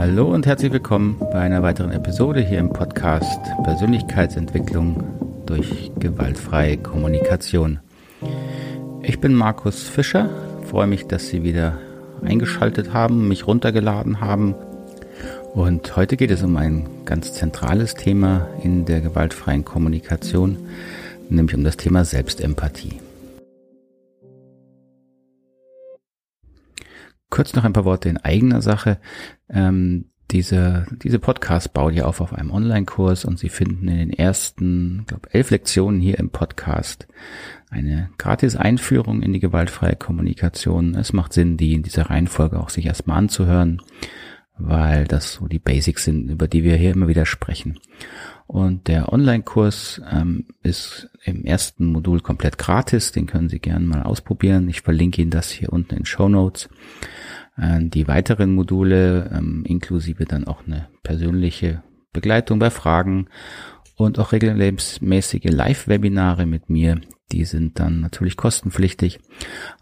Hallo und herzlich willkommen bei einer weiteren Episode hier im Podcast Persönlichkeitsentwicklung durch gewaltfreie Kommunikation. Ich bin Markus Fischer, freue mich, dass Sie wieder eingeschaltet haben, mich runtergeladen haben. Und heute geht es um ein ganz zentrales Thema in der gewaltfreien Kommunikation, nämlich um das Thema Selbstempathie. Kurz noch ein paar Worte in eigener Sache. Ähm, diese, diese Podcast baut ja auf auf einem Online-Kurs und Sie finden in den ersten, glaube elf Lektionen hier im Podcast eine gratis Einführung in die gewaltfreie Kommunikation. Es macht Sinn, die in dieser Reihenfolge auch sich erstmal anzuhören, weil das so die Basics sind, über die wir hier immer wieder sprechen. Und der Online-Kurs ähm, ist im ersten Modul komplett gratis. Den können Sie gerne mal ausprobieren. Ich verlinke Ihnen das hier unten in Show Notes. Äh, die weiteren Module, ähm, inklusive dann auch eine persönliche Begleitung bei Fragen und auch regelmäßige Live-Webinare mit mir, die sind dann natürlich kostenpflichtig,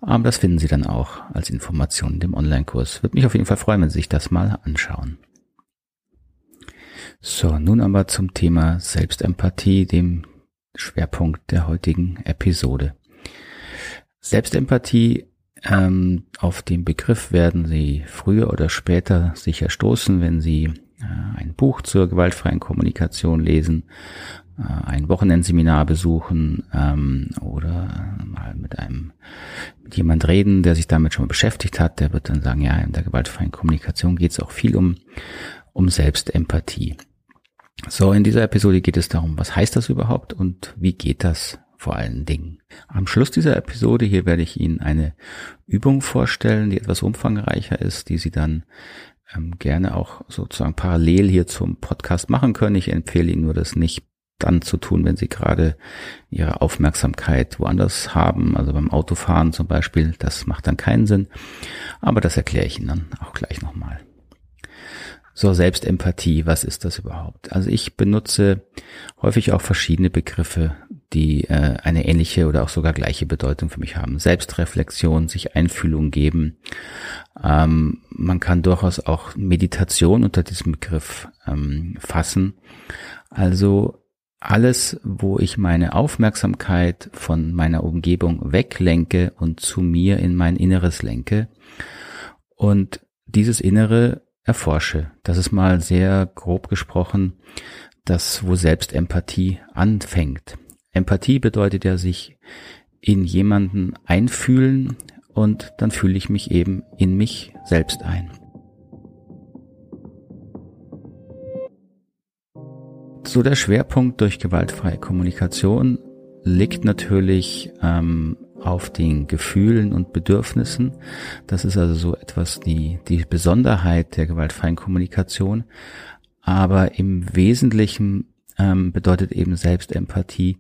aber das finden Sie dann auch als Information in dem Online-Kurs. Würde mich auf jeden Fall freuen, wenn Sie sich das mal anschauen. So, nun aber zum Thema Selbstempathie, dem Schwerpunkt der heutigen Episode. Selbstempathie, ähm, auf den Begriff werden Sie früher oder später sicher stoßen, wenn Sie äh, ein Buch zur gewaltfreien Kommunikation lesen, äh, ein Wochenendseminar besuchen ähm, oder mal mit einem mit jemand reden, der sich damit schon beschäftigt hat, der wird dann sagen, ja, in der gewaltfreien Kommunikation geht es auch viel um um Selbstempathie. So, in dieser Episode geht es darum, was heißt das überhaupt und wie geht das vor allen Dingen. Am Schluss dieser Episode hier werde ich Ihnen eine Übung vorstellen, die etwas umfangreicher ist, die Sie dann ähm, gerne auch sozusagen parallel hier zum Podcast machen können. Ich empfehle Ihnen nur, das nicht dann zu tun, wenn Sie gerade Ihre Aufmerksamkeit woanders haben, also beim Autofahren zum Beispiel. Das macht dann keinen Sinn. Aber das erkläre ich Ihnen dann auch gleich nochmal. So, Selbstempathie, was ist das überhaupt? Also ich benutze häufig auch verschiedene Begriffe, die äh, eine ähnliche oder auch sogar gleiche Bedeutung für mich haben. Selbstreflexion, sich Einfühlung geben. Ähm, man kann durchaus auch Meditation unter diesem Begriff ähm, fassen. Also alles, wo ich meine Aufmerksamkeit von meiner Umgebung weglenke und zu mir in mein Inneres lenke. Und dieses Innere erforsche. Das ist mal sehr grob gesprochen das, wo Selbstempathie anfängt. Empathie bedeutet ja sich in jemanden einfühlen und dann fühle ich mich eben in mich selbst ein. So der Schwerpunkt durch gewaltfreie Kommunikation liegt natürlich ähm, auf den Gefühlen und Bedürfnissen. Das ist also so etwas die, die Besonderheit der gewaltfreien Kommunikation. Aber im Wesentlichen ähm, bedeutet eben Selbstempathie,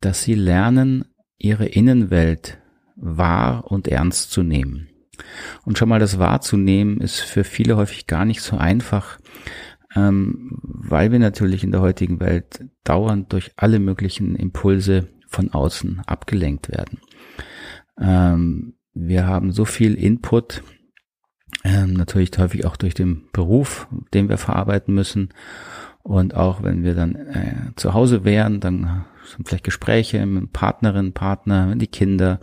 dass sie lernen, ihre Innenwelt wahr und ernst zu nehmen. Und schon mal das wahrzunehmen ist für viele häufig gar nicht so einfach, ähm, weil wir natürlich in der heutigen Welt dauernd durch alle möglichen Impulse von außen abgelenkt werden. Ähm, wir haben so viel Input, ähm, natürlich häufig auch durch den Beruf, den wir verarbeiten müssen. Und auch wenn wir dann äh, zu Hause wären, dann sind vielleicht Gespräche mit Partnerin, Partner, die Kinder.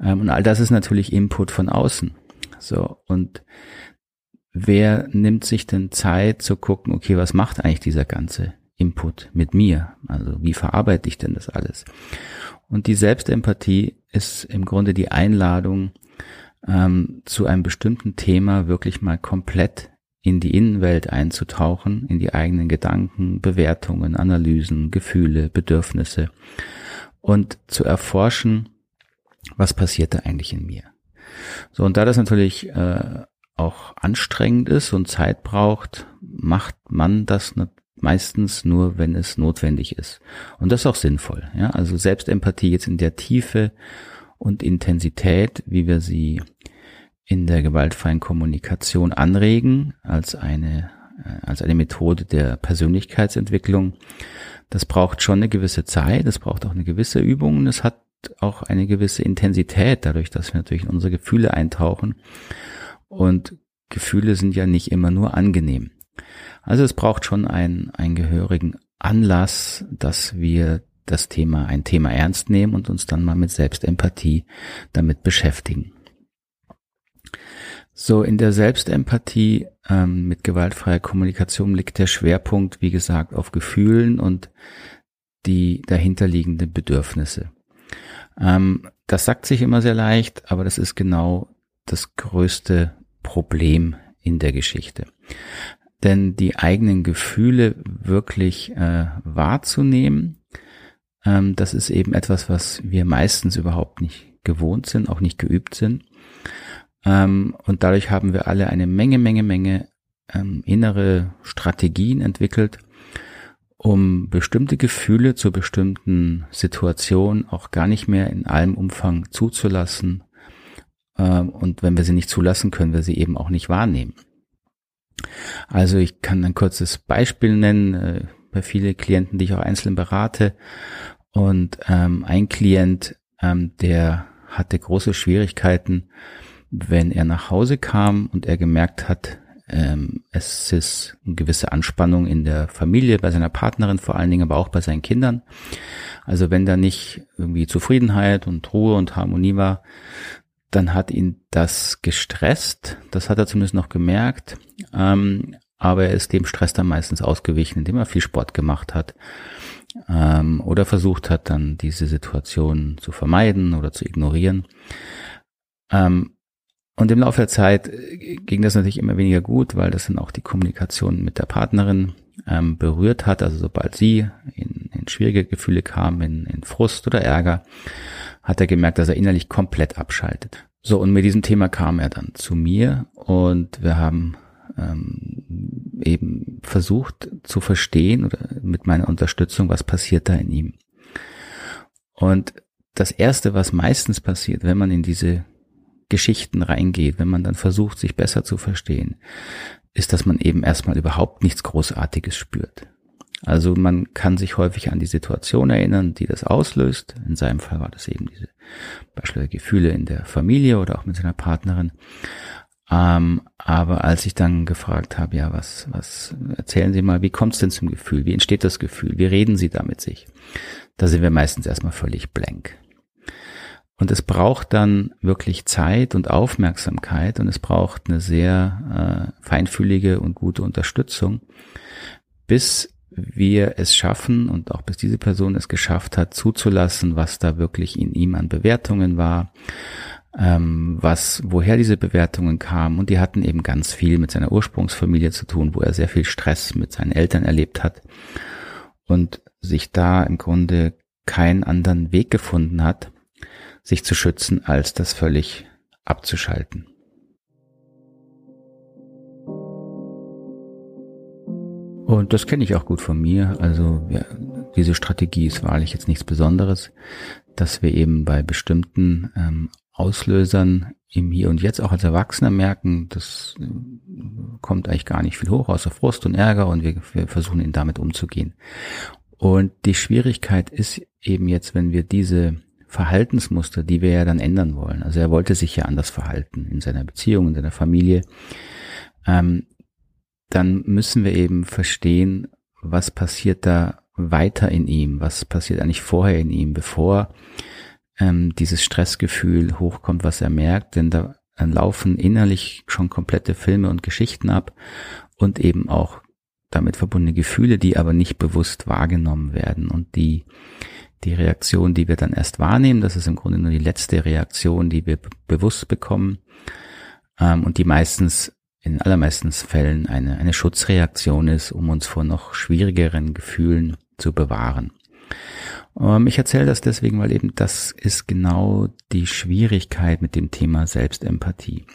Ähm, und all das ist natürlich Input von außen. So, und wer nimmt sich denn Zeit zu gucken, okay, was macht eigentlich dieser ganze Input mit mir? Also wie verarbeite ich denn das alles? Und die Selbstempathie ist im Grunde die Einladung, ähm, zu einem bestimmten Thema wirklich mal komplett in die Innenwelt einzutauchen, in die eigenen Gedanken, Bewertungen, Analysen, Gefühle, Bedürfnisse und zu erforschen, was passiert da eigentlich in mir. So, und da das natürlich äh, auch anstrengend ist und Zeit braucht, macht man das meistens nur, wenn es notwendig ist. Und das ist auch sinnvoll. Ja? Also Selbstempathie jetzt in der Tiefe und Intensität, wie wir sie in der gewaltfreien Kommunikation anregen, als eine, äh, als eine Methode der Persönlichkeitsentwicklung. Das braucht schon eine gewisse Zeit, das braucht auch eine gewisse Übung und es hat auch eine gewisse Intensität, dadurch, dass wir natürlich in unsere Gefühle eintauchen. Und Gefühle sind ja nicht immer nur angenehm. Also es braucht schon einen, einen gehörigen Anlass, dass wir das Thema, ein Thema ernst nehmen und uns dann mal mit Selbstempathie damit beschäftigen. So, in der Selbstempathie ähm, mit gewaltfreier Kommunikation liegt der Schwerpunkt, wie gesagt, auf Gefühlen und die dahinterliegenden Bedürfnisse. Ähm, das sagt sich immer sehr leicht, aber das ist genau das größte Problem in der Geschichte. Denn die eigenen Gefühle wirklich äh, wahrzunehmen, ähm, das ist eben etwas, was wir meistens überhaupt nicht gewohnt sind, auch nicht geübt sind. Ähm, und dadurch haben wir alle eine Menge, Menge, Menge ähm, innere Strategien entwickelt, um bestimmte Gefühle zu bestimmten Situationen auch gar nicht mehr in allem Umfang zuzulassen. Ähm, und wenn wir sie nicht zulassen, können wir sie eben auch nicht wahrnehmen. Also ich kann ein kurzes Beispiel nennen, äh, bei viele Klienten, die ich auch einzeln berate. Und ähm, ein Klient, ähm, der hatte große Schwierigkeiten, wenn er nach Hause kam und er gemerkt hat, ähm, es ist eine gewisse Anspannung in der Familie, bei seiner Partnerin vor allen Dingen, aber auch bei seinen Kindern. Also wenn da nicht irgendwie Zufriedenheit und Ruhe und Harmonie war, dann hat ihn das gestresst. Das hat er zumindest noch gemerkt. Ähm, aber er ist dem Stress dann meistens ausgewichen, indem er viel Sport gemacht hat ähm, oder versucht hat, dann diese Situation zu vermeiden oder zu ignorieren. Ähm, und im Laufe der Zeit äh, ging das natürlich immer weniger gut, weil das dann auch die Kommunikation mit der Partnerin ähm, berührt hat. Also sobald sie in, in schwierige Gefühle kam, in, in Frust oder Ärger, hat er gemerkt, dass er innerlich komplett abschaltet. So, und mit diesem Thema kam er dann zu mir und wir haben ähm, eben versucht zu verstehen oder mit meiner Unterstützung, was passiert da in ihm. Und das Erste, was meistens passiert, wenn man in diese Geschichten reingeht, wenn man dann versucht, sich besser zu verstehen, ist, dass man eben erstmal überhaupt nichts Großartiges spürt. Also man kann sich häufig an die Situation erinnern, die das auslöst. In seinem Fall war das eben diese beispielsweise Gefühle in der Familie oder auch mit seiner Partnerin. Ähm, aber als ich dann gefragt habe, ja, was, was erzählen Sie mal, wie kommt es denn zum Gefühl? Wie entsteht das Gefühl? Wie reden Sie da mit sich? Da sind wir meistens erstmal völlig blank. Und es braucht dann wirklich Zeit und Aufmerksamkeit und es braucht eine sehr äh, feinfühlige und gute Unterstützung, bis wir es schaffen und auch bis diese Person es geschafft hat, zuzulassen, was da wirklich in ihm an Bewertungen war, ähm, was, woher diese Bewertungen kamen. Und die hatten eben ganz viel mit seiner Ursprungsfamilie zu tun, wo er sehr viel Stress mit seinen Eltern erlebt hat und sich da im Grunde keinen anderen Weg gefunden hat, sich zu schützen, als das völlig abzuschalten. Und das kenne ich auch gut von mir. Also ja, diese Strategie ist wahrlich jetzt nichts Besonderes, dass wir eben bei bestimmten ähm, Auslösern im Hier und Jetzt auch als Erwachsener merken, das äh, kommt eigentlich gar nicht viel hoch, außer Frust und Ärger und wir, wir versuchen ihn damit umzugehen. Und die Schwierigkeit ist eben jetzt, wenn wir diese Verhaltensmuster, die wir ja dann ändern wollen. Also er wollte sich ja anders verhalten in seiner Beziehung, in seiner Familie. Ähm, dann müssen wir eben verstehen, was passiert da weiter in ihm, was passiert eigentlich vorher in ihm, bevor ähm, dieses Stressgefühl hochkommt, was er merkt, denn da laufen innerlich schon komplette Filme und Geschichten ab und eben auch damit verbundene Gefühle, die aber nicht bewusst wahrgenommen werden. Und die die Reaktion, die wir dann erst wahrnehmen, das ist im Grunde nur die letzte Reaktion, die wir bewusst bekommen. Ähm, und die meistens in allermeisten Fällen eine, eine Schutzreaktion ist, um uns vor noch schwierigeren Gefühlen zu bewahren. Ähm, ich erzähle das deswegen, weil eben das ist genau die Schwierigkeit mit dem Thema Selbstempathie.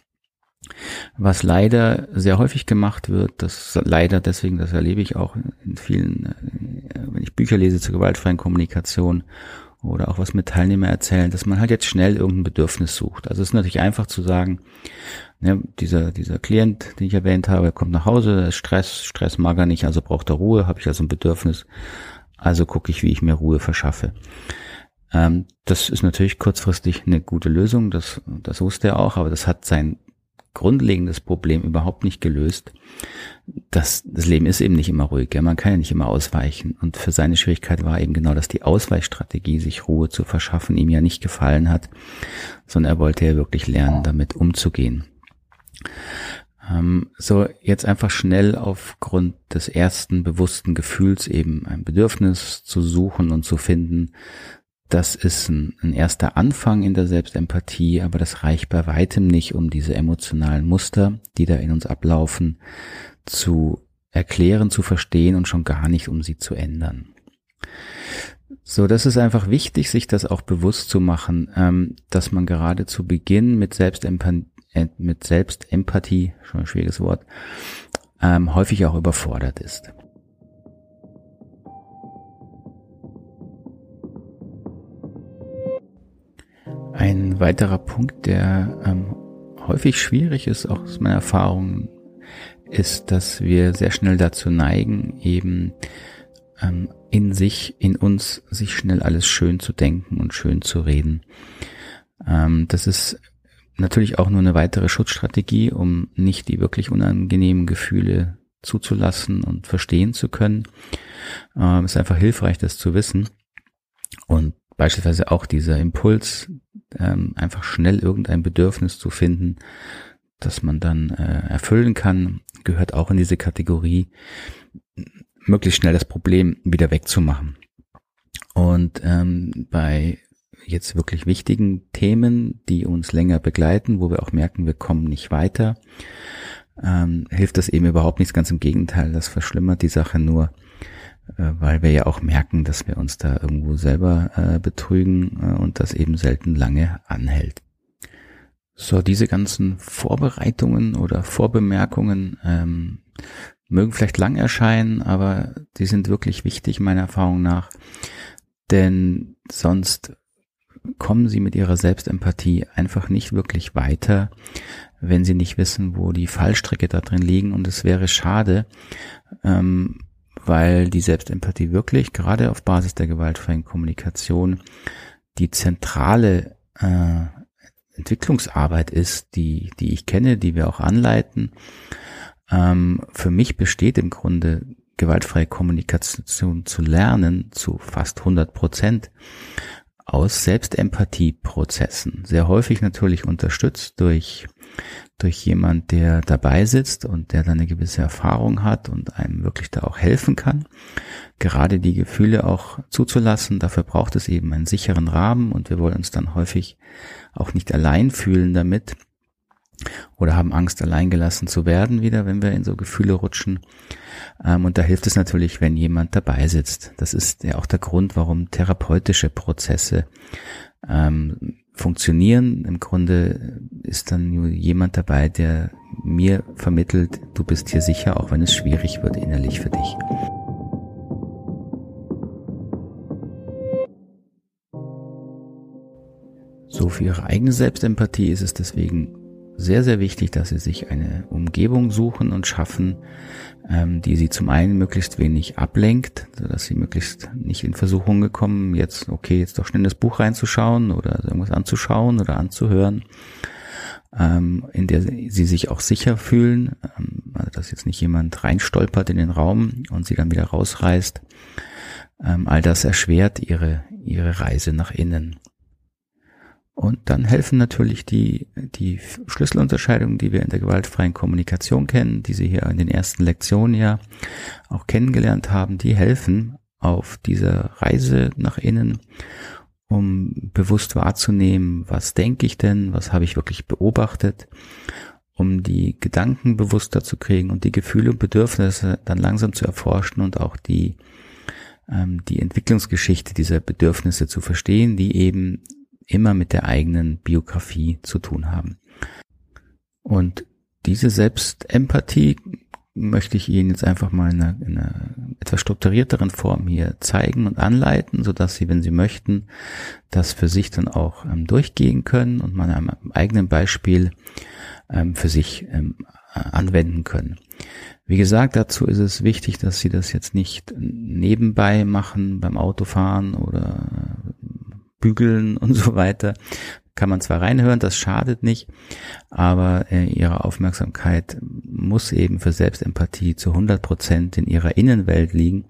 Was leider sehr häufig gemacht wird, das leider deswegen, das erlebe ich auch in vielen, äh, wenn ich Bücher lese zur gewaltfreien Kommunikation oder auch was mit Teilnehmer erzählen, dass man halt jetzt schnell irgendein Bedürfnis sucht. Also es ist natürlich einfach zu sagen, ne, dieser, dieser Klient, den ich erwähnt habe, kommt nach Hause, Stress, Stress mag er nicht, also braucht er Ruhe, habe ich also ein Bedürfnis, also gucke ich, wie ich mir Ruhe verschaffe. Ähm, das ist natürlich kurzfristig eine gute Lösung, das, das wusste er auch, aber das hat sein grundlegendes Problem überhaupt nicht gelöst. Das, das Leben ist eben nicht immer ruhig, ja? man kann ja nicht immer ausweichen. Und für seine Schwierigkeit war eben genau, dass die Ausweichstrategie, sich Ruhe zu verschaffen, ihm ja nicht gefallen hat, sondern er wollte ja wirklich lernen, damit umzugehen. Ähm, so, jetzt einfach schnell aufgrund des ersten bewussten Gefühls eben ein Bedürfnis zu suchen und zu finden, das ist ein, ein, erster Anfang in der Selbstempathie, aber das reicht bei weitem nicht, um diese emotionalen Muster, die da in uns ablaufen, zu erklären, zu verstehen und schon gar nicht, um sie zu ändern. So, das ist einfach wichtig, sich das auch bewusst zu machen, ähm, dass man gerade zu Beginn mit Selbstempathie, äh, mit Selbstempathie, schon ein schwieriges Wort, ähm, häufig auch überfordert ist. Ein weiterer Punkt, der ähm, häufig schwierig ist, auch aus meiner Erfahrung, ist, dass wir sehr schnell dazu neigen, eben ähm, in sich, in uns, sich schnell alles schön zu denken und schön zu reden. Ähm, das ist natürlich auch nur eine weitere Schutzstrategie, um nicht die wirklich unangenehmen Gefühle zuzulassen und verstehen zu können. Ähm, ist einfach hilfreich, das zu wissen. Und beispielsweise auch dieser Impuls, ähm, einfach schnell irgendein Bedürfnis zu finden, das man dann äh, erfüllen kann, gehört auch in diese Kategorie, möglichst schnell das Problem wieder wegzumachen. Und ähm, bei jetzt wirklich wichtigen Themen, die uns länger begleiten, wo wir auch merken, wir kommen nicht weiter, ähm, hilft das eben überhaupt nichts. Ganz im Gegenteil, das verschlimmert die Sache nur weil wir ja auch merken, dass wir uns da irgendwo selber äh, betrügen äh, und das eben selten lange anhält. So, diese ganzen Vorbereitungen oder Vorbemerkungen ähm, mögen vielleicht lang erscheinen, aber die sind wirklich wichtig meiner Erfahrung nach, denn sonst kommen sie mit ihrer Selbstempathie einfach nicht wirklich weiter, wenn sie nicht wissen, wo die Fallstricke da drin liegen. Und es wäre schade, ähm, weil die Selbstempathie wirklich gerade auf Basis der gewaltfreien Kommunikation die zentrale äh, Entwicklungsarbeit ist, die, die ich kenne, die wir auch anleiten. Ähm, für mich besteht im Grunde gewaltfreie Kommunikation zu lernen zu fast 100 Prozent aus Selbstempathieprozessen. Sehr häufig natürlich unterstützt durch durch jemand, der dabei sitzt und der dann eine gewisse Erfahrung hat und einem wirklich da auch helfen kann, gerade die Gefühle auch zuzulassen. Dafür braucht es eben einen sicheren Rahmen und wir wollen uns dann häufig auch nicht allein fühlen damit oder haben Angst, allein gelassen zu werden wieder, wenn wir in so Gefühle rutschen. Ähm, und da hilft es natürlich, wenn jemand dabei sitzt. Das ist ja auch der Grund, warum therapeutische Prozesse ähm, funktionieren. Im Grunde ist dann jemand dabei, der mir vermittelt, du bist hier sicher, auch wenn es schwierig wird innerlich für dich. So für ihre eigene Selbstempathie ist es deswegen sehr, sehr wichtig, dass sie sich eine Umgebung suchen und schaffen, ähm, die sie zum einen möglichst wenig ablenkt, sodass sie möglichst nicht in Versuchung gekommen, jetzt, okay, jetzt doch schnell das Buch reinzuschauen oder irgendwas anzuschauen oder anzuhören, ähm, in der sie sich auch sicher fühlen, ähm, also dass jetzt nicht jemand reinstolpert in den Raum und sie dann wieder rausreißt. Ähm, all das erschwert ihre, ihre Reise nach innen. Und dann helfen natürlich die, die Schlüsselunterscheidungen, die wir in der gewaltfreien Kommunikation kennen, die Sie hier in den ersten Lektionen ja auch kennengelernt haben, die helfen auf dieser Reise nach innen, um bewusst wahrzunehmen, was denke ich denn, was habe ich wirklich beobachtet, um die Gedanken bewusster zu kriegen und die Gefühle und Bedürfnisse dann langsam zu erforschen und auch die, ähm, die Entwicklungsgeschichte dieser Bedürfnisse zu verstehen, die eben immer mit der eigenen Biografie zu tun haben. Und diese Selbstempathie möchte ich Ihnen jetzt einfach mal in einer, in einer etwas strukturierteren Form hier zeigen und anleiten, so dass Sie, wenn Sie möchten, das für sich dann auch ähm, durchgehen können und man einem eigenen Beispiel ähm, für sich ähm, anwenden können. Wie gesagt, dazu ist es wichtig, dass Sie das jetzt nicht nebenbei machen beim Autofahren oder bügeln und so weiter. kann man zwar reinhören, das schadet nicht, aber äh, ihre Aufmerksamkeit muss eben für Selbstempathie zu 100 Prozent in ihrer Innenwelt liegen.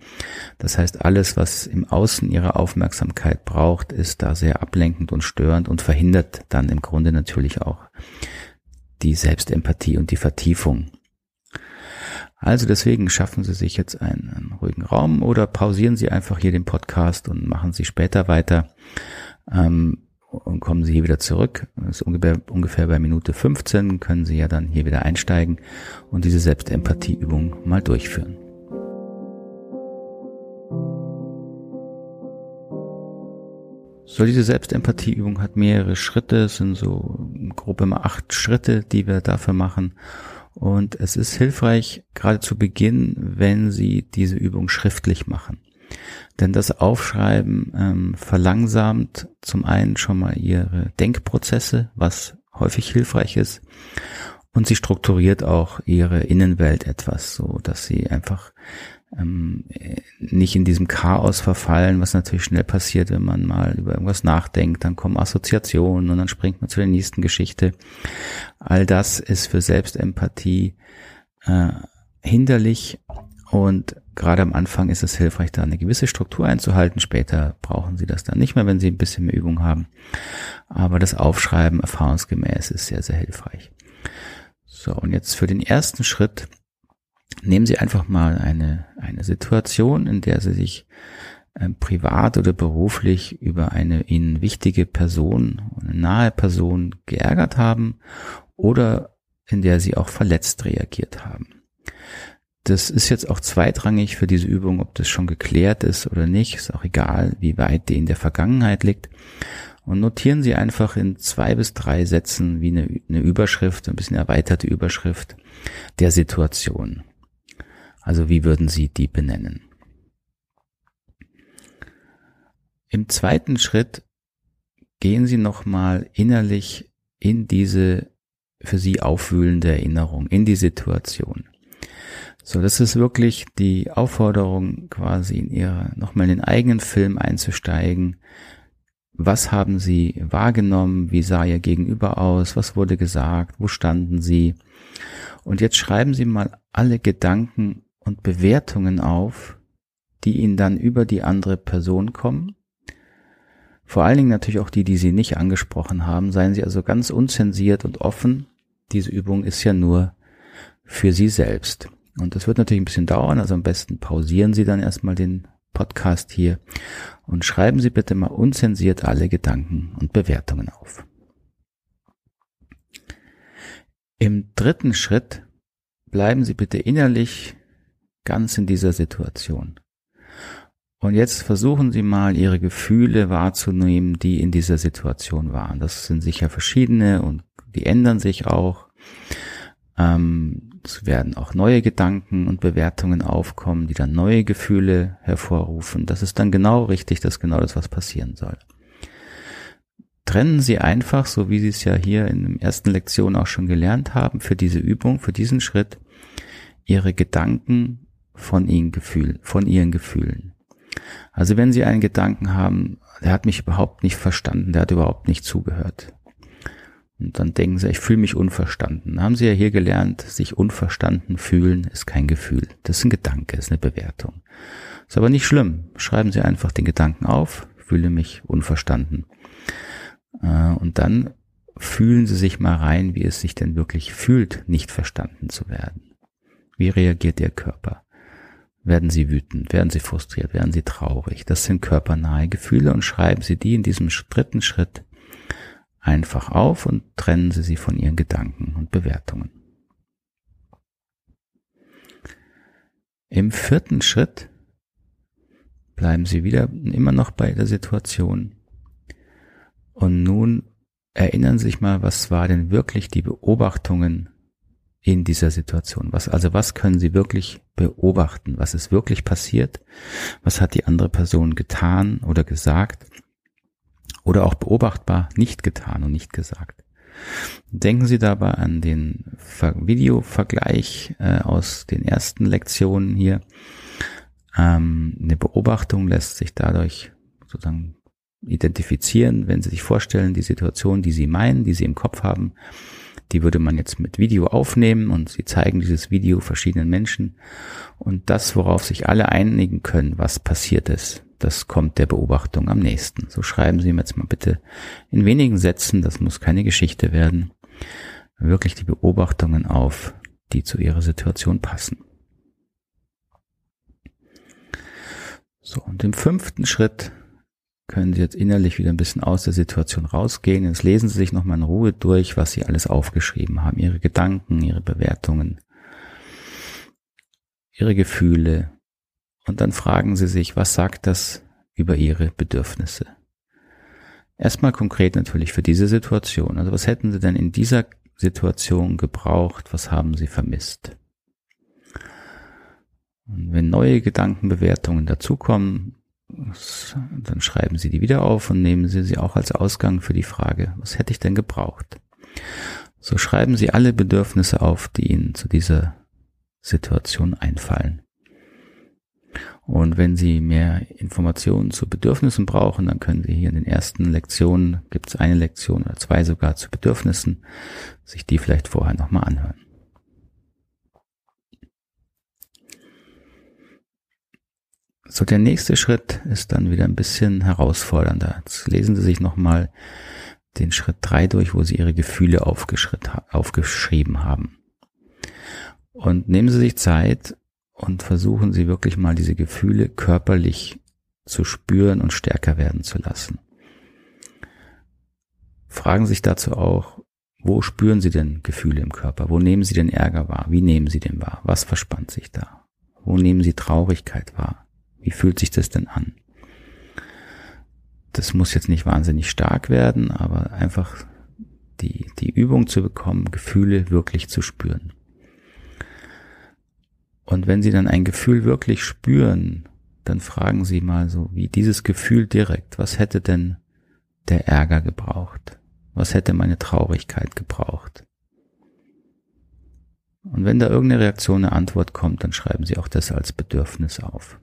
Das heißt, alles, was im Außen ihre Aufmerksamkeit braucht, ist da sehr ablenkend und störend und verhindert dann im Grunde natürlich auch die Selbstempathie und die Vertiefung. Also deswegen schaffen Sie sich jetzt einen, einen ruhigen Raum oder pausieren Sie einfach hier den Podcast und machen Sie später weiter. Ähm, und kommen Sie hier wieder zurück. Das ist ungefähr, ungefähr bei Minute 15 können Sie ja dann hier wieder einsteigen und diese Selbstempathieübung mal durchführen. So, diese Selbstempathieübung hat mehrere Schritte, es sind so grob immer acht Schritte, die wir dafür machen. Und es ist hilfreich, gerade zu Beginn, wenn Sie diese Übung schriftlich machen. Denn das Aufschreiben ähm, verlangsamt zum einen schon mal ihre Denkprozesse, was häufig hilfreich ist. Und sie strukturiert auch ihre Innenwelt etwas, so dass sie einfach ähm, nicht in diesem Chaos verfallen, was natürlich schnell passiert, wenn man mal über irgendwas nachdenkt, dann kommen Assoziationen und dann springt man zu der nächsten Geschichte. All das ist für Selbstempathie äh, hinderlich und gerade am Anfang ist es hilfreich, da eine gewisse Struktur einzuhalten. Später brauchen Sie das dann nicht mehr, wenn Sie ein bisschen mehr Übung haben. Aber das Aufschreiben erfahrungsgemäß ist sehr, sehr hilfreich. So, und jetzt für den ersten Schritt nehmen Sie einfach mal eine, eine Situation, in der Sie sich äh, privat oder beruflich über eine Ihnen wichtige Person, eine nahe Person geärgert haben oder in der Sie auch verletzt reagiert haben. Das ist jetzt auch zweitrangig für diese Übung, ob das schon geklärt ist oder nicht. Ist auch egal, wie weit die in der Vergangenheit liegt. Und notieren Sie einfach in zwei bis drei Sätzen wie eine, eine Überschrift, ein bisschen erweiterte Überschrift der Situation. Also wie würden Sie die benennen? Im zweiten Schritt gehen Sie nochmal innerlich in diese für Sie aufwühlende Erinnerung, in die Situation. So, das ist wirklich die Aufforderung, quasi in ihre, nochmal in den eigenen Film einzusteigen. Was haben Sie wahrgenommen? Wie sah Ihr Gegenüber aus? Was wurde gesagt? Wo standen Sie? Und jetzt schreiben Sie mal alle Gedanken und Bewertungen auf, die Ihnen dann über die andere Person kommen. Vor allen Dingen natürlich auch die, die Sie nicht angesprochen haben. Seien Sie also ganz unzensiert und offen. Diese Übung ist ja nur für Sie selbst. Und das wird natürlich ein bisschen dauern, also am besten pausieren Sie dann erstmal den Podcast hier und schreiben Sie bitte mal unzensiert alle Gedanken und Bewertungen auf. Im dritten Schritt bleiben Sie bitte innerlich ganz in dieser Situation. Und jetzt versuchen Sie mal Ihre Gefühle wahrzunehmen, die in dieser Situation waren. Das sind sicher verschiedene und die ändern sich auch. Ähm, es werden auch neue Gedanken und Bewertungen aufkommen, die dann neue Gefühle hervorrufen. Das ist dann genau richtig, das ist genau das, was passieren soll. Trennen Sie einfach, so wie Sie es ja hier in der ersten Lektion auch schon gelernt haben, für diese Übung, für diesen Schritt, Ihre Gedanken von Ihren Gefühlen, von Ihren Gefühlen. Also wenn Sie einen Gedanken haben, der hat mich überhaupt nicht verstanden, der hat überhaupt nicht zugehört, und dann denken sie, ich fühle mich unverstanden. Haben sie ja hier gelernt, sich unverstanden fühlen ist kein Gefühl. Das ist ein Gedanke, ist eine Bewertung. Ist aber nicht schlimm. Schreiben Sie einfach den Gedanken auf, fühle mich unverstanden. Äh, und dann fühlen Sie sich mal rein, wie es sich denn wirklich fühlt, nicht verstanden zu werden. Wie reagiert Ihr Körper? Werden Sie wütend? Werden Sie frustriert? Werden Sie traurig? Das sind körpernahe Gefühle und schreiben Sie die in diesem dritten Schritt einfach auf und trennen Sie sie von Ihren Gedanken und Bewertungen. Im vierten Schritt bleiben Sie wieder immer noch bei der Situation und nun erinnern Sie sich mal, was war denn wirklich die Beobachtungen in dieser Situation? Was, also was können Sie wirklich beobachten? Was ist wirklich passiert? Was hat die andere Person getan oder gesagt? oder auch beobachtbar nicht getan und nicht gesagt. Denken Sie dabei an den Videovergleich äh, aus den ersten Lektionen hier. Ähm, eine Beobachtung lässt sich dadurch sozusagen identifizieren, wenn Sie sich vorstellen, die Situation, die Sie meinen, die Sie im Kopf haben, die würde man jetzt mit Video aufnehmen und Sie zeigen dieses Video verschiedenen Menschen. Und das, worauf sich alle einigen können, was passiert ist, das kommt der Beobachtung am nächsten. So schreiben Sie mir jetzt mal bitte in wenigen Sätzen, das muss keine Geschichte werden, wirklich die Beobachtungen auf, die zu Ihrer Situation passen. So, und im fünften Schritt können Sie jetzt innerlich wieder ein bisschen aus der Situation rausgehen. Jetzt lesen Sie sich nochmal in Ruhe durch, was Sie alles aufgeschrieben haben. Ihre Gedanken, Ihre Bewertungen, Ihre Gefühle. Und dann fragen Sie sich, was sagt das über Ihre Bedürfnisse? Erstmal konkret natürlich für diese Situation. Also was hätten Sie denn in dieser Situation gebraucht? Was haben Sie vermisst? Und wenn neue Gedankenbewertungen dazukommen, dann schreiben Sie die wieder auf und nehmen Sie sie auch als Ausgang für die Frage, was hätte ich denn gebraucht? So schreiben Sie alle Bedürfnisse auf, die Ihnen zu dieser Situation einfallen. Und wenn Sie mehr Informationen zu Bedürfnissen brauchen, dann können Sie hier in den ersten Lektionen, gibt es eine Lektion oder zwei sogar zu Bedürfnissen, sich die vielleicht vorher nochmal anhören. So, der nächste Schritt ist dann wieder ein bisschen herausfordernder. Jetzt lesen Sie sich nochmal den Schritt drei durch, wo Sie Ihre Gefühle aufgeschrieben haben. Und nehmen Sie sich Zeit und versuchen Sie wirklich mal diese Gefühle körperlich zu spüren und stärker werden zu lassen. Fragen Sie sich dazu auch, wo spüren Sie denn Gefühle im Körper? Wo nehmen Sie den Ärger wahr? Wie nehmen Sie den wahr? Was verspannt sich da? Wo nehmen Sie Traurigkeit wahr? Wie fühlt sich das denn an? Das muss jetzt nicht wahnsinnig stark werden, aber einfach die, die Übung zu bekommen, Gefühle wirklich zu spüren. Und wenn Sie dann ein Gefühl wirklich spüren, dann fragen Sie mal so, wie dieses Gefühl direkt, was hätte denn der Ärger gebraucht? Was hätte meine Traurigkeit gebraucht? Und wenn da irgendeine Reaktion, eine Antwort kommt, dann schreiben Sie auch das als Bedürfnis auf.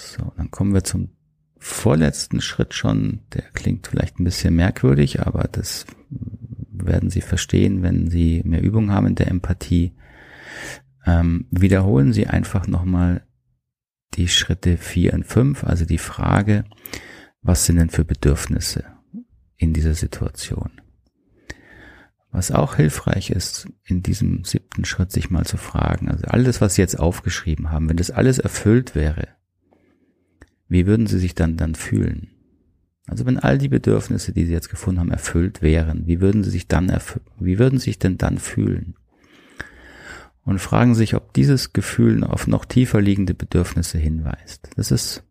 So, dann kommen wir zum vorletzten Schritt schon. Der klingt vielleicht ein bisschen merkwürdig, aber das werden Sie verstehen, wenn Sie mehr Übung haben in der Empathie. Ähm, wiederholen Sie einfach nochmal die Schritte vier und fünf, also die Frage, was sind denn für Bedürfnisse in dieser Situation? Was auch hilfreich ist, in diesem siebten Schritt sich mal zu fragen, also alles, was Sie jetzt aufgeschrieben haben, wenn das alles erfüllt wäre, wie würden sie sich dann dann fühlen? Also wenn all die Bedürfnisse, die sie jetzt gefunden haben, erfüllt wären, wie würden sie sich dann wie würden sie sich denn dann fühlen? Und fragen sich, ob dieses Gefühl auf noch tiefer liegende Bedürfnisse hinweist. Das ist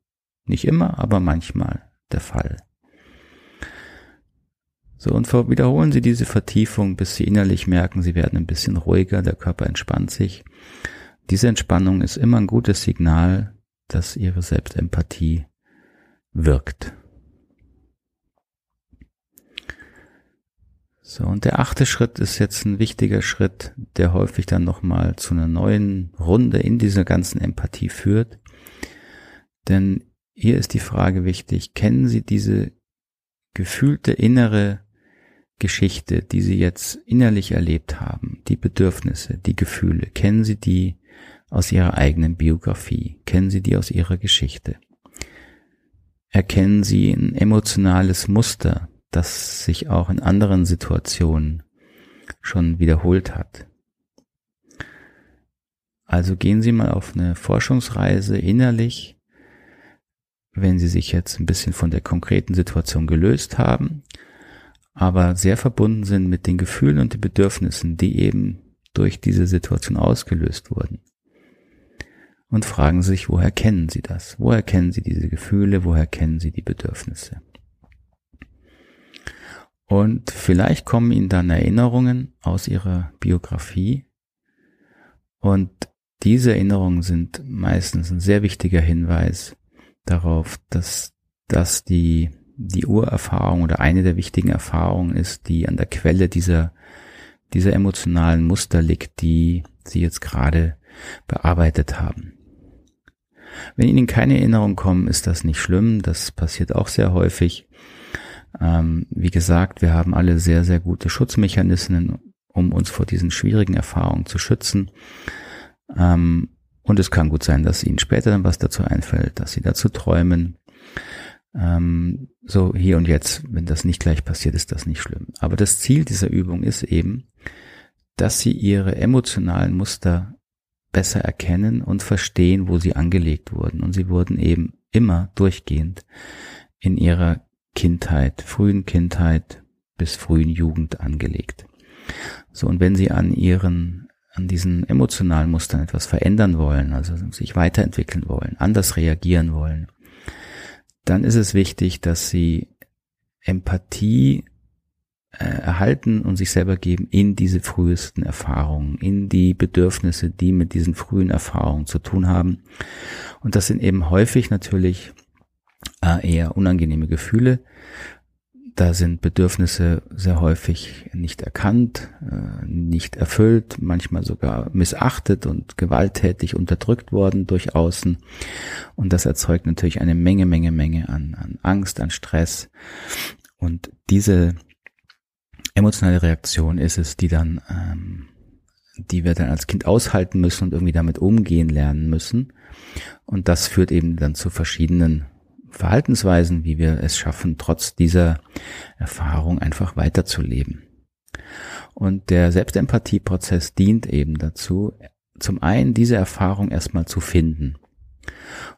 nicht immer, aber manchmal der Fall. So, und wiederholen Sie diese Vertiefung, bis Sie innerlich merken, Sie werden ein bisschen ruhiger, der Körper entspannt sich. Diese Entspannung ist immer ein gutes Signal, dass ihre Selbstempathie wirkt. So, und der achte Schritt ist jetzt ein wichtiger Schritt, der häufig dann nochmal zu einer neuen Runde in dieser ganzen Empathie führt. Denn hier ist die Frage wichtig, kennen Sie diese gefühlte innere Geschichte, die Sie jetzt innerlich erlebt haben, die Bedürfnisse, die Gefühle, kennen Sie die aus ihrer eigenen Biografie? Kennen Sie die aus ihrer Geschichte? Erkennen Sie ein emotionales Muster, das sich auch in anderen Situationen schon wiederholt hat? Also gehen Sie mal auf eine Forschungsreise innerlich, wenn Sie sich jetzt ein bisschen von der konkreten Situation gelöst haben, aber sehr verbunden sind mit den Gefühlen und den Bedürfnissen, die eben durch diese Situation ausgelöst wurden und fragen sich, woher kennen sie das? Woher kennen sie diese Gefühle? Woher kennen sie die Bedürfnisse? Und vielleicht kommen ihnen dann Erinnerungen aus ihrer Biografie und diese Erinnerungen sind meistens ein sehr wichtiger Hinweis darauf, dass das die, die Urerfahrung oder eine der wichtigen Erfahrungen ist, die an der Quelle dieser, dieser emotionalen Muster liegt, die sie jetzt gerade bearbeitet haben. Wenn Ihnen keine Erinnerungen kommen, ist das nicht schlimm. Das passiert auch sehr häufig. Ähm, wie gesagt, wir haben alle sehr, sehr gute Schutzmechanismen, um uns vor diesen schwierigen Erfahrungen zu schützen. Ähm, und es kann gut sein, dass Ihnen später dann was dazu einfällt, dass Sie dazu träumen. Ähm, so hier und jetzt, wenn das nicht gleich passiert, ist das nicht schlimm. Aber das Ziel dieser Übung ist eben, dass Sie Ihre emotionalen Muster besser erkennen und verstehen, wo sie angelegt wurden. Und sie wurden eben immer durchgehend in ihrer Kindheit, frühen Kindheit bis frühen Jugend angelegt. So, und wenn Sie an Ihren, an diesen emotionalen Mustern etwas verändern wollen, also sich weiterentwickeln wollen, anders reagieren wollen, dann ist es wichtig, dass Sie Empathie äh, erhalten und sich selber geben in diese frühesten Erfahrungen, in die Bedürfnisse, die mit diesen frühen Erfahrungen zu tun haben. Und das sind eben häufig natürlich äh, eher unangenehme Gefühle. Da sind Bedürfnisse sehr häufig nicht erkannt, äh, nicht erfüllt, manchmal sogar missachtet und gewalttätig unterdrückt worden durch Außen. Und das erzeugt natürlich eine Menge, Menge, Menge an, an Angst, an Stress. Und diese emotionale Reaktion ist es, die dann, ähm, die wir dann als Kind aushalten müssen und irgendwie damit umgehen lernen müssen. Und das führt eben dann zu verschiedenen Verhaltensweisen, wie wir es schaffen, trotz dieser Erfahrung einfach weiterzuleben. Und der Selbstempathieprozess dient eben dazu, zum einen diese Erfahrung erstmal zu finden.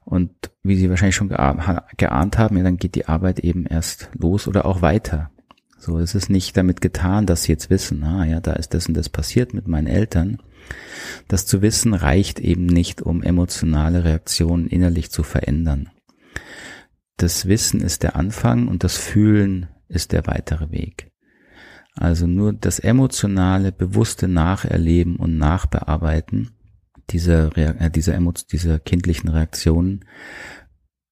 Und wie Sie wahrscheinlich schon geahnt haben, ja, dann geht die Arbeit eben erst los oder auch weiter. So, es ist nicht damit getan, dass sie jetzt wissen, ah ja, da ist das und das passiert mit meinen Eltern. Das zu wissen reicht eben nicht, um emotionale Reaktionen innerlich zu verändern. Das Wissen ist der Anfang und das Fühlen ist der weitere Weg. Also nur das emotionale, bewusste Nacherleben und Nachbearbeiten dieser, äh, dieser, dieser kindlichen Reaktionen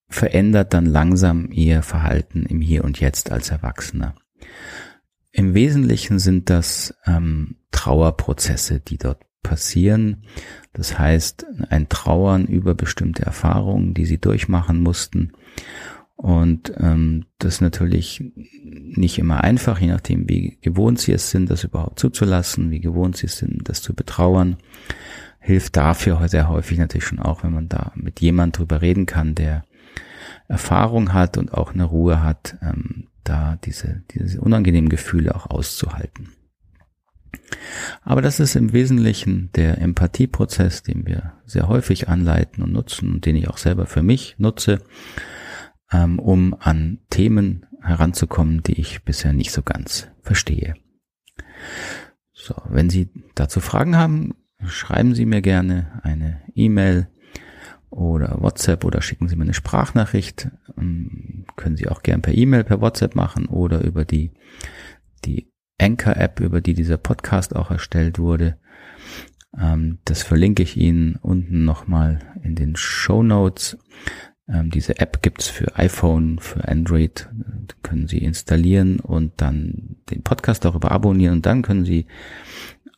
verändert dann langsam ihr Verhalten im Hier und Jetzt als Erwachsener. Im Wesentlichen sind das ähm, Trauerprozesse, die dort passieren. Das heißt, ein Trauern über bestimmte Erfahrungen, die sie durchmachen mussten. Und ähm, das ist natürlich nicht immer einfach, je nachdem, wie gewohnt sie es sind, das überhaupt zuzulassen, wie gewohnt sie es sind, das zu betrauern. Hilft dafür sehr häufig natürlich schon auch, wenn man da mit jemand drüber reden kann, der Erfahrung hat und auch eine Ruhe hat, ähm, da diese, diese unangenehmen Gefühle auch auszuhalten. Aber das ist im Wesentlichen der Empathieprozess, den wir sehr häufig anleiten und nutzen und den ich auch selber für mich nutze, ähm, um an Themen heranzukommen, die ich bisher nicht so ganz verstehe. So, wenn Sie dazu Fragen haben, schreiben Sie mir gerne eine E-Mail oder WhatsApp oder schicken Sie mir eine Sprachnachricht. Ähm, können Sie auch gern per E-Mail, per WhatsApp machen oder über die, die Anchor-App, über die dieser Podcast auch erstellt wurde. Ähm, das verlinke ich Ihnen unten nochmal in den Show Notes. Ähm, diese App gibt's für iPhone, für Android. Können Sie installieren und dann den Podcast darüber abonnieren und dann können Sie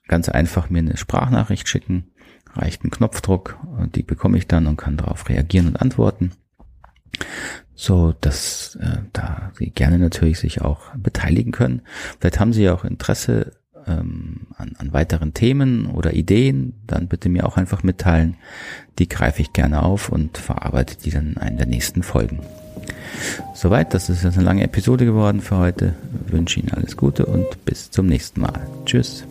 ganz einfach mir eine Sprachnachricht schicken reicht ein Knopfdruck, die bekomme ich dann und kann darauf reagieren und antworten. So, dass äh, da Sie gerne natürlich sich auch beteiligen können. Vielleicht haben Sie auch Interesse ähm, an, an weiteren Themen oder Ideen, dann bitte mir auch einfach mitteilen. Die greife ich gerne auf und verarbeite die dann in einer der nächsten Folgen. Soweit, das ist jetzt eine lange Episode geworden für heute. Ich wünsche Ihnen alles Gute und bis zum nächsten Mal. Tschüss.